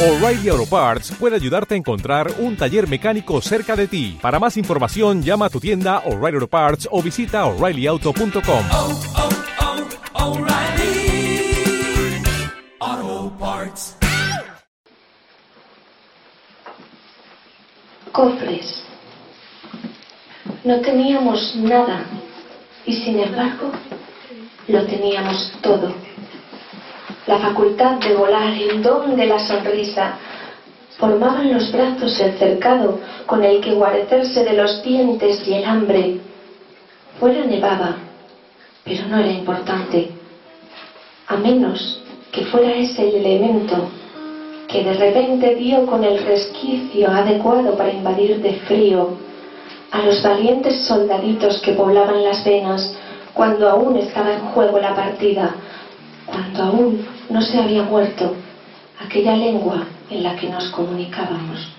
O'Reilly Auto Parts puede ayudarte a encontrar un taller mecánico cerca de ti. Para más información, llama a tu tienda O'Reilly Auto Parts o visita oreillyauto.com. oh, oh, Parts. Cofres. No teníamos nada y sin embargo lo teníamos todo. La facultad de volar, el don de la sonrisa, formaban los brazos el cercado con el que guarecerse de los dientes y el hambre. Fuera nevaba, pero no era importante, a menos que fuera ese el elemento que de repente dio con el resquicio adecuado para invadir de frío a los valientes soldaditos que poblaban las venas cuando aún estaba en juego la partida, cuando aún no se había muerto aquella lengua en la que nos comunicábamos.